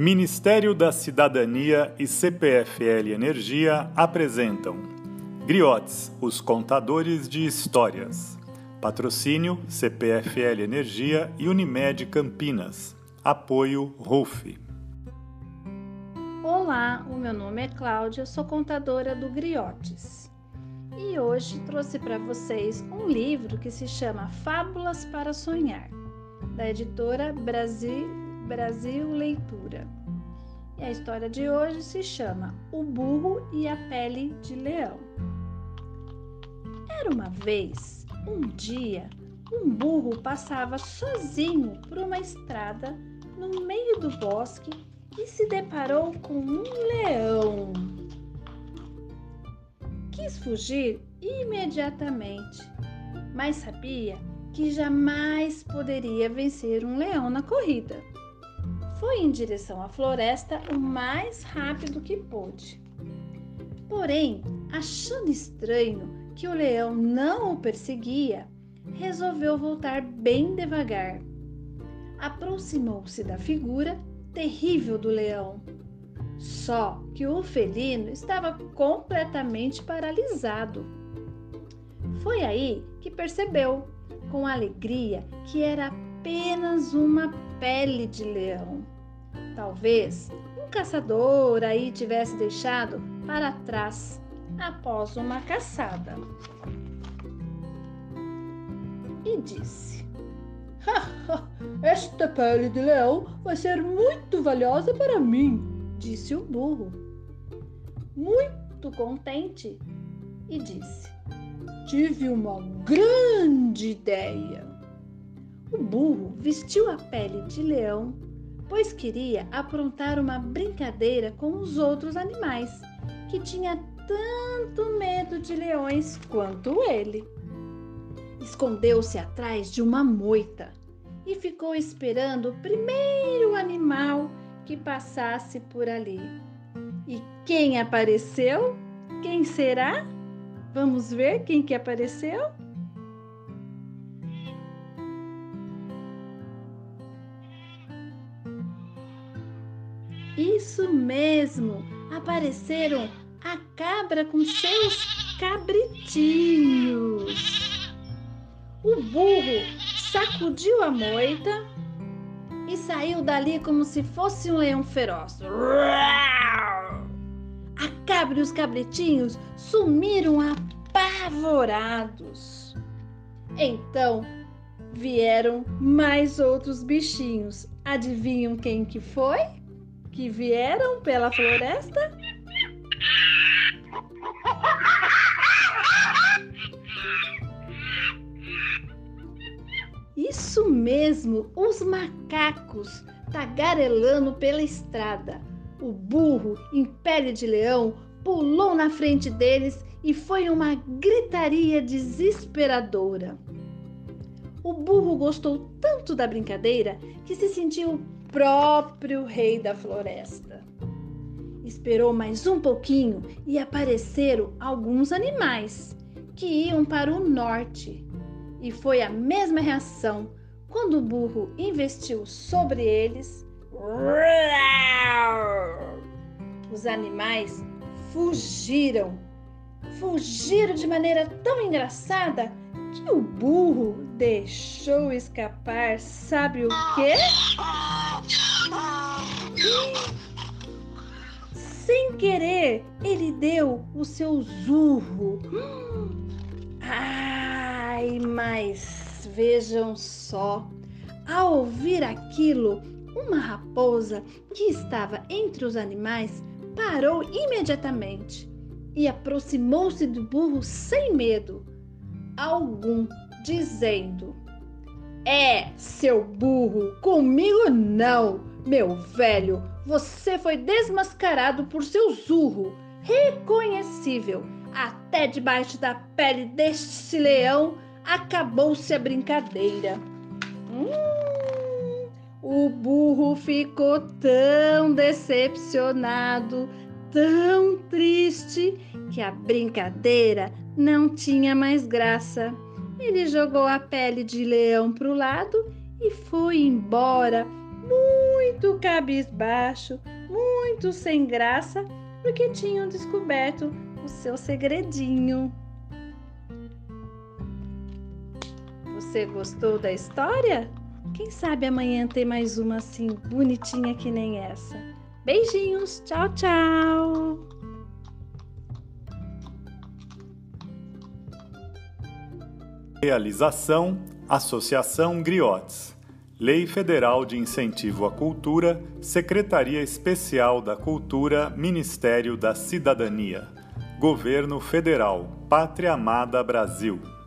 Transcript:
Ministério da Cidadania e CPFL Energia apresentam Griotes, os contadores de histórias. Patrocínio CPFL Energia e Unimed Campinas. Apoio RUF. Olá, o meu nome é Cláudia, sou contadora do Griotes. E hoje trouxe para vocês um livro que se chama Fábulas para Sonhar, da editora Brasil Brasil Leitura. E a história de hoje se chama O Burro e a Pele de Leão. Era uma vez, um dia, um burro passava sozinho por uma estrada no meio do bosque e se deparou com um leão. Quis fugir imediatamente, mas sabia que jamais poderia vencer um leão na corrida foi em direção à floresta o mais rápido que pôde. Porém, achando estranho que o leão não o perseguia, resolveu voltar bem devagar. Aproximou-se da figura terrível do leão. Só que o felino estava completamente paralisado. Foi aí que percebeu, com alegria, que era apenas uma pele de leão. Talvez um caçador aí tivesse deixado para trás após uma caçada. E disse: Esta pele de leão vai ser muito valiosa para mim, disse o burro. Muito contente, e disse: Tive uma grande ideia. O burro vestiu a pele de leão, pois queria aprontar uma brincadeira com os outros animais, que tinha tanto medo de leões quanto ele. Escondeu-se atrás de uma moita e ficou esperando o primeiro animal que passasse por ali. E quem apareceu? Quem será? Vamos ver quem que apareceu? Isso mesmo! Apareceram a cabra com seus cabritinhos. O burro sacudiu a moita e saiu dali como se fosse um leão feroz. A cabra e os cabritinhos sumiram apavorados. Então vieram mais outros bichinhos. Adivinham quem que foi? Que vieram pela floresta? Isso mesmo, os macacos tagarelando pela estrada. O burro, em pele de leão, pulou na frente deles e foi uma gritaria desesperadora. O burro gostou tanto da brincadeira que se sentiu próprio rei da floresta. Esperou mais um pouquinho e apareceram alguns animais que iam para o norte. E foi a mesma reação quando o burro investiu sobre eles. Os animais fugiram. Fugiram de maneira tão engraçada que o burro deixou escapar, sabe o quê? Sem querer, ele deu o seu zurro. Ai, mas vejam só. Ao ouvir aquilo, uma raposa que estava entre os animais parou imediatamente e aproximou-se do burro sem medo algum, dizendo: É, seu burro, comigo não, meu velho, você foi desmascarado por seu zurro, reconhecível. Até debaixo da pele deste leão acabou-se a brincadeira. Hum, o burro ficou tão decepcionado, tão triste, que a brincadeira não tinha mais graça. Ele jogou a pele de leão para o lado e foi embora muito cabisbaixo, muito sem graça, porque tinham descoberto o seu segredinho. Você gostou da história? Quem sabe amanhã tem mais uma assim bonitinha que nem essa. Beijinhos, tchau, tchau! Realização Associação Griotes. Lei Federal de Incentivo à Cultura, Secretaria Especial da Cultura, Ministério da Cidadania. Governo Federal, Pátria Amada Brasil.